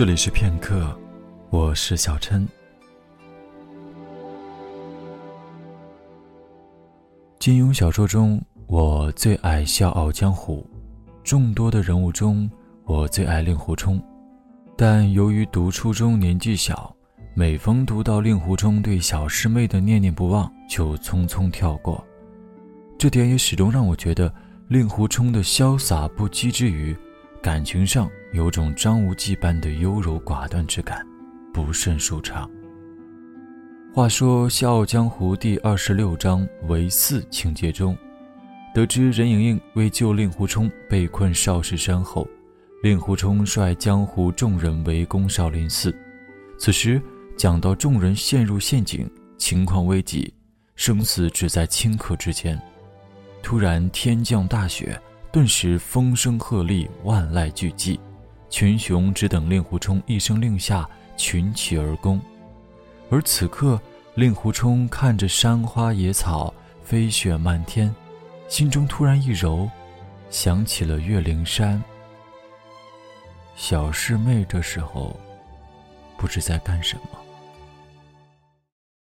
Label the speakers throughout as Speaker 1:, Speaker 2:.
Speaker 1: 这里是片刻，我是小琛。金庸小说中，我最爱《笑傲江湖》，众多的人物中，我最爱令狐冲。但由于读初中年纪小，每逢读到令狐冲对小师妹的念念不忘，就匆匆跳过。这点也始终让我觉得，令狐冲的潇洒不羁之余，感情上有种张无忌般的优柔寡断之感，不甚舒畅。话说《笑傲江湖》第二十六章为四情节中，得知任盈盈为救令狐冲被困少室山后，令狐冲率江湖众人围攻少林寺。此时讲到众人陷入陷阱，情况危急，生死只在顷刻之间。突然天降大雪。顿时风声鹤唳，万籁俱寂，群雄只等令狐冲一声令下，群起而攻。而此刻，令狐冲看着山花野草，飞雪漫天，心中突然一柔，想起了岳灵珊。小师妹这时候不知在干什么。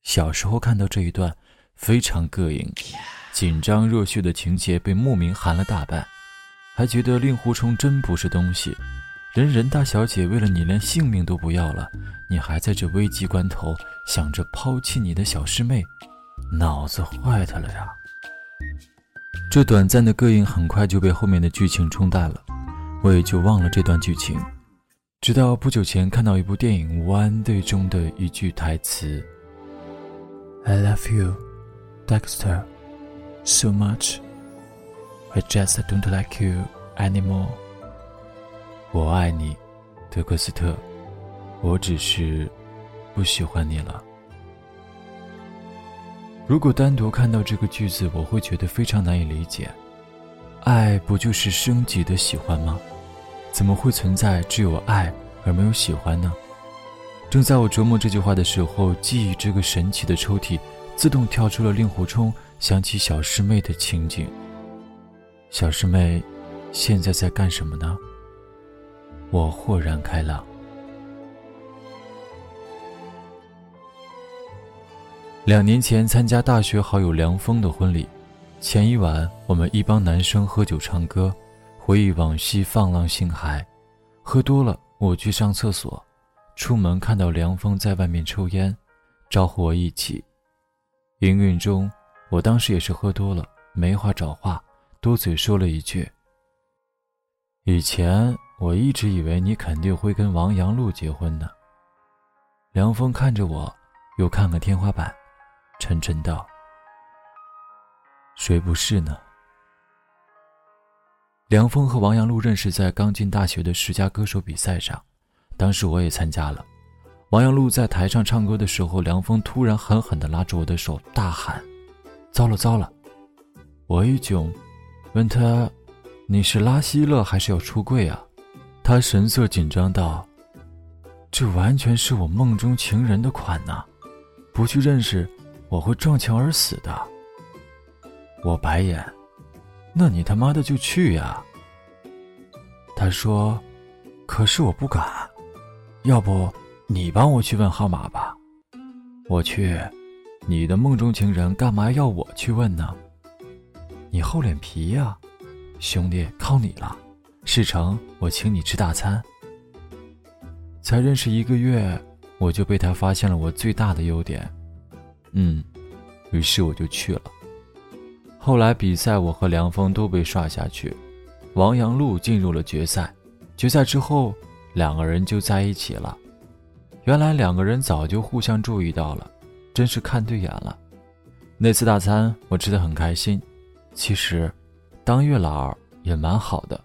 Speaker 1: 小时候看到这一段，非常膈应。紧张热血的情节被莫名寒了大半，还觉得令狐冲真不是东西。人人大小姐为了你连性命都不要了，你还在这危急关头想着抛弃你的小师妹，脑子坏的了呀！这短暂的膈应很快就被后面的剧情冲淡了，我也就忘了这段剧情。直到不久前看到一部电影《无安队》中的一句台词：“I love you, Dexter。” So much, I just don't like you anymore. 我爱你，德克斯特，我只是不喜欢你了。如果单独看到这个句子，我会觉得非常难以理解。爱不就是升级的喜欢吗？怎么会存在只有爱而没有喜欢呢？正在我琢磨这句话的时候，记忆这个神奇的抽屉自动跳出了令狐冲。想起小师妹的情景。小师妹，现在在干什么呢？我豁然开朗。两年前参加大学好友梁峰的婚礼，前一晚我们一帮男生喝酒唱歌，回忆往昔放浪形骸。喝多了，我去上厕所，出门看到梁峰在外面抽烟，招呼我一起。营运中。我当时也是喝多了，没话找话，多嘴说了一句：“以前我一直以为你肯定会跟王阳路结婚呢。”梁峰看着我，又看看天花板，沉沉道：“谁不是呢？”梁峰和王阳路认识在刚进大学的十佳歌手比赛上，当时我也参加了。王阳路在台上唱歌的时候，梁峰突然狠狠地拉住我的手，大喊。糟了糟了！我一窘，问他：“你是拉稀了还是要出柜啊？”他神色紧张道：“这完全是我梦中情人的款呐，不去认识，我会撞墙而死的。”我白眼：“那你他妈的就去呀！”他说：“可是我不敢，要不你帮我去问号码吧，我去。”你的梦中情人干嘛要我去问呢？你厚脸皮呀，兄弟，靠你了！事成我请你吃大餐。才认识一个月，我就被他发现了我最大的优点，嗯，于是我就去了。后来比赛，我和梁峰都被刷下去，王阳路进入了决赛。决赛之后，两个人就在一起了。原来两个人早就互相注意到了。真是看对眼了，那次大餐我吃的很开心。其实，当月老也蛮好的。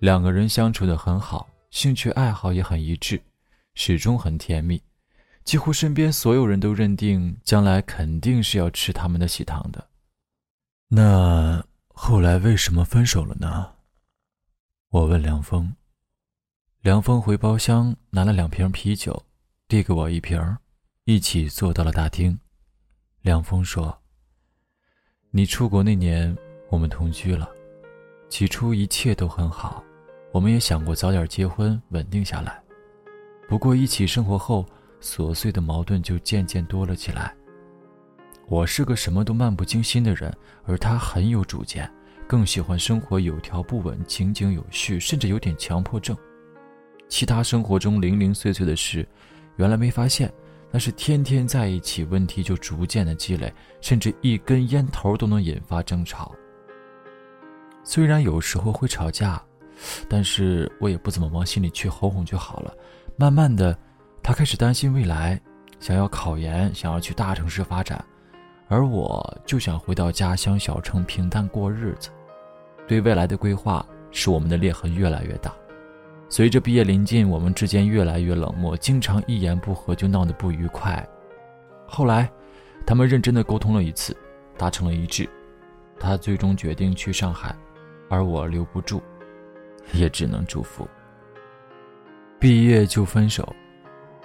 Speaker 1: 两个人相处的很好，兴趣爱好也很一致，始终很甜蜜。几乎身边所有人都认定将来肯定是要吃他们的喜糖的。那后来为什么分手了呢？我问梁峰。梁峰回包厢拿了两瓶啤酒，递给我一瓶。一起坐到了大厅，梁峰说：“你出国那年，我们同居了。起初一切都很好，我们也想过早点结婚，稳定下来。不过一起生活后，琐碎的矛盾就渐渐多了起来。我是个什么都漫不经心的人，而他很有主见，更喜欢生活有条不紊、井井有序，甚至有点强迫症。其他生活中零零碎碎的事，原来没发现，那是天天在一起，问题就逐渐的积累，甚至一根烟头都能引发争吵。虽然有时候会吵架，但是我也不怎么往心里去，哄哄就好了。慢慢的，他开始担心未来，想要考研，想要去大城市发展，而我就想回到家乡小城平淡过日子。对未来的规划，使我们的裂痕越来越大。随着毕业临近，我们之间越来越冷漠，经常一言不合就闹得不愉快。后来，他们认真的沟通了一次，达成了一致。他最终决定去上海，而我留不住，也只能祝福。毕业就分手，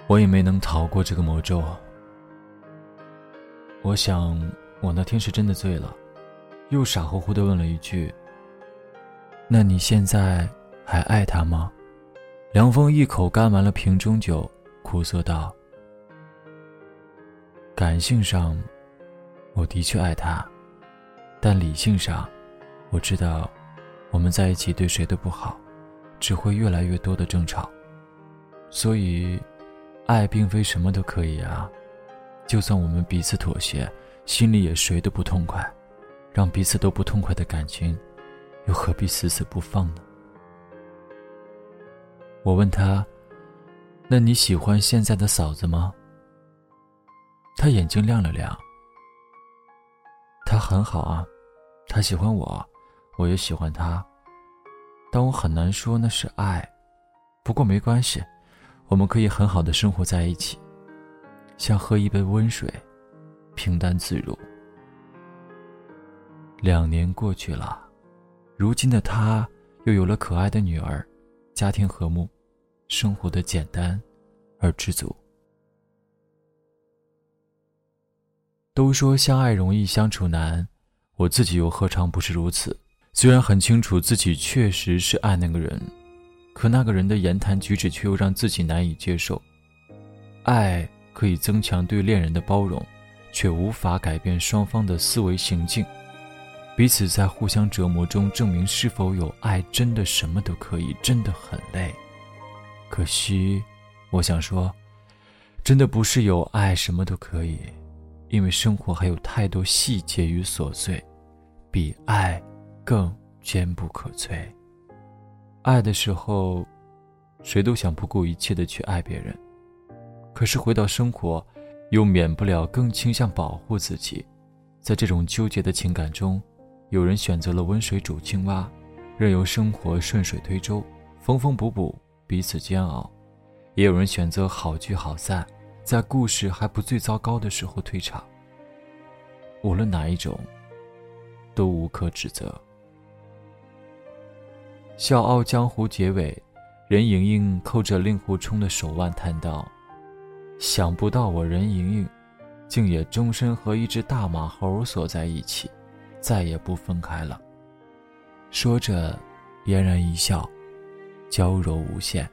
Speaker 1: 我也没能逃过这个魔咒。我想，我那天是真的醉了，又傻乎乎的问了一句：“那你现在还爱他吗？”梁峰一口干完了瓶中酒，苦涩道：“感性上，我的确爱他，但理性上，我知道，我们在一起对谁都不好，只会越来越多的争吵。所以，爱并非什么都可以啊。就算我们彼此妥协，心里也谁都不痛快。让彼此都不痛快的感情，又何必死死不放呢？”我问他：“那你喜欢现在的嫂子吗？”他眼睛亮了亮。他很好啊，他喜欢我，我也喜欢他，但我很难说那是爱。不过没关系，我们可以很好的生活在一起，像喝一杯温水，平淡自如。两年过去了，如今的他又有了可爱的女儿，家庭和睦。生活的简单而知足。都说相爱容易相处难，我自己又何尝不是如此？虽然很清楚自己确实是爱那个人，可那个人的言谈举止却又让自己难以接受。爱可以增强对恋人的包容，却无法改变双方的思维行径。彼此在互相折磨中证明是否有爱，真的什么都可以，真的很累。可惜，我想说，真的不是有爱什么都可以，因为生活还有太多细节与琐碎，比爱更坚不可摧。爱的时候，谁都想不顾一切的去爱别人，可是回到生活，又免不了更倾向保护自己。在这种纠结的情感中，有人选择了温水煮青蛙，任由生活顺水推舟，缝缝补补。彼此煎熬，也有人选择好聚好散，在故事还不最糟糕的时候退场。无论哪一种，都无可指责。《笑傲江湖》结尾，任盈盈扣着令狐冲的手腕叹道：“想不到我任盈盈，竟也终身和一只大马猴锁在一起，再也不分开了。”说着，嫣然一笑。娇柔无限。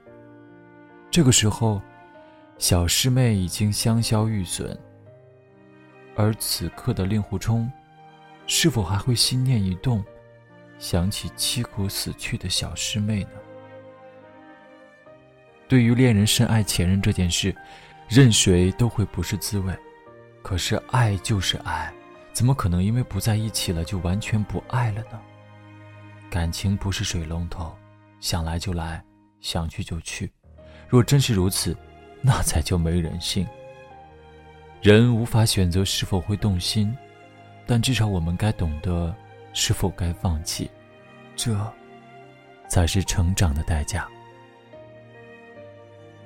Speaker 1: 这个时候，小师妹已经香消玉损。而此刻的令狐冲，是否还会心念一动，想起凄苦死去的小师妹呢？对于恋人深爱前任这件事，任谁都会不是滋味。可是爱就是爱，怎么可能因为不在一起了就完全不爱了呢？感情不是水龙头。想来就来，想去就去。若真是如此，那才叫没人性。人无法选择是否会动心，但至少我们该懂得是否该放弃，这才是成长的代价。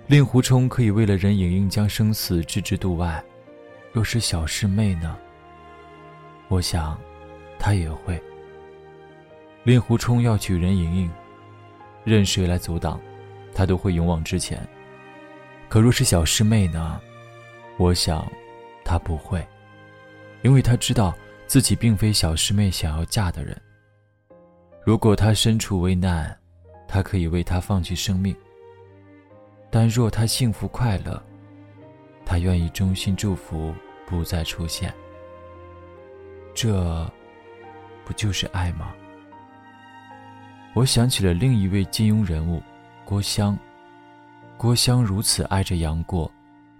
Speaker 1: 令狐冲可以为了任盈盈将生死置之度外，若是小师妹呢？我想，他也会。令狐冲要娶任盈盈。任谁来阻挡，他都会勇往直前。可若是小师妹呢？我想，他不会，因为他知道自己并非小师妹想要嫁的人。如果他身处危难，他可以为他放弃生命。但若他幸福快乐，他愿意衷心祝福不再出现。这，不就是爱吗？我想起了另一位金庸人物，郭襄。郭襄如此爱着杨过，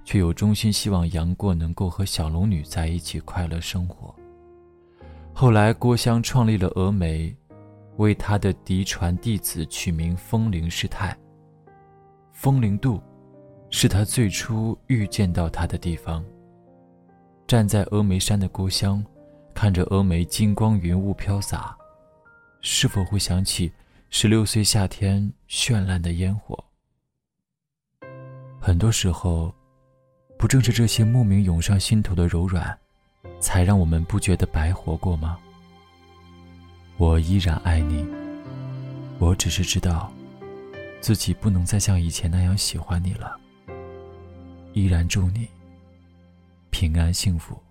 Speaker 1: 却又衷心希望杨过能够和小龙女在一起快乐生活。后来，郭襄创立了峨眉，为他的嫡传弟子取名风铃师太。风铃渡，是他最初遇见到他的地方。站在峨眉山的郭襄，看着峨眉金光云雾飘洒，是否会想起十六岁夏天绚烂的烟火？很多时候，不正是这些莫名涌上心头的柔软，才让我们不觉得白活过吗？我依然爱你，我只是知道，自己不能再像以前那样喜欢你了。依然祝你平安幸福。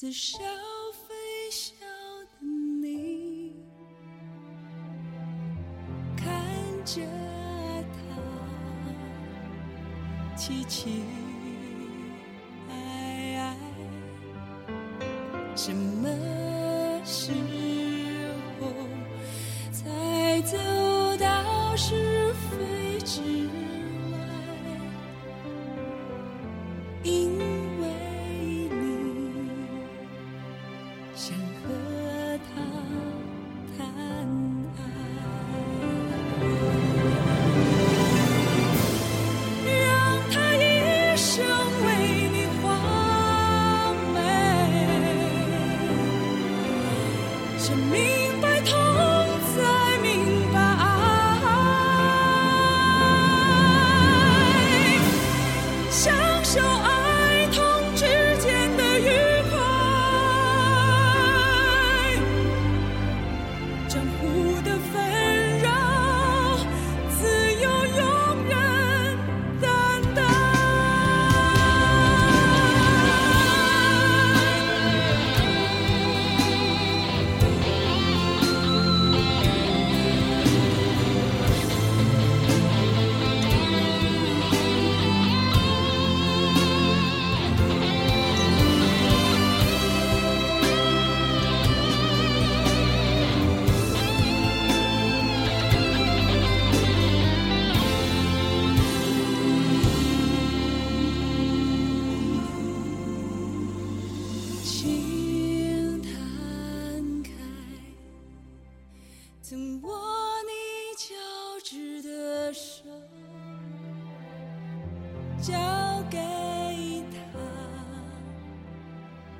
Speaker 2: 似笑非笑的你。看着他，凄凄爱爱，什么时候才走到想和他谈。爱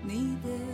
Speaker 2: 你的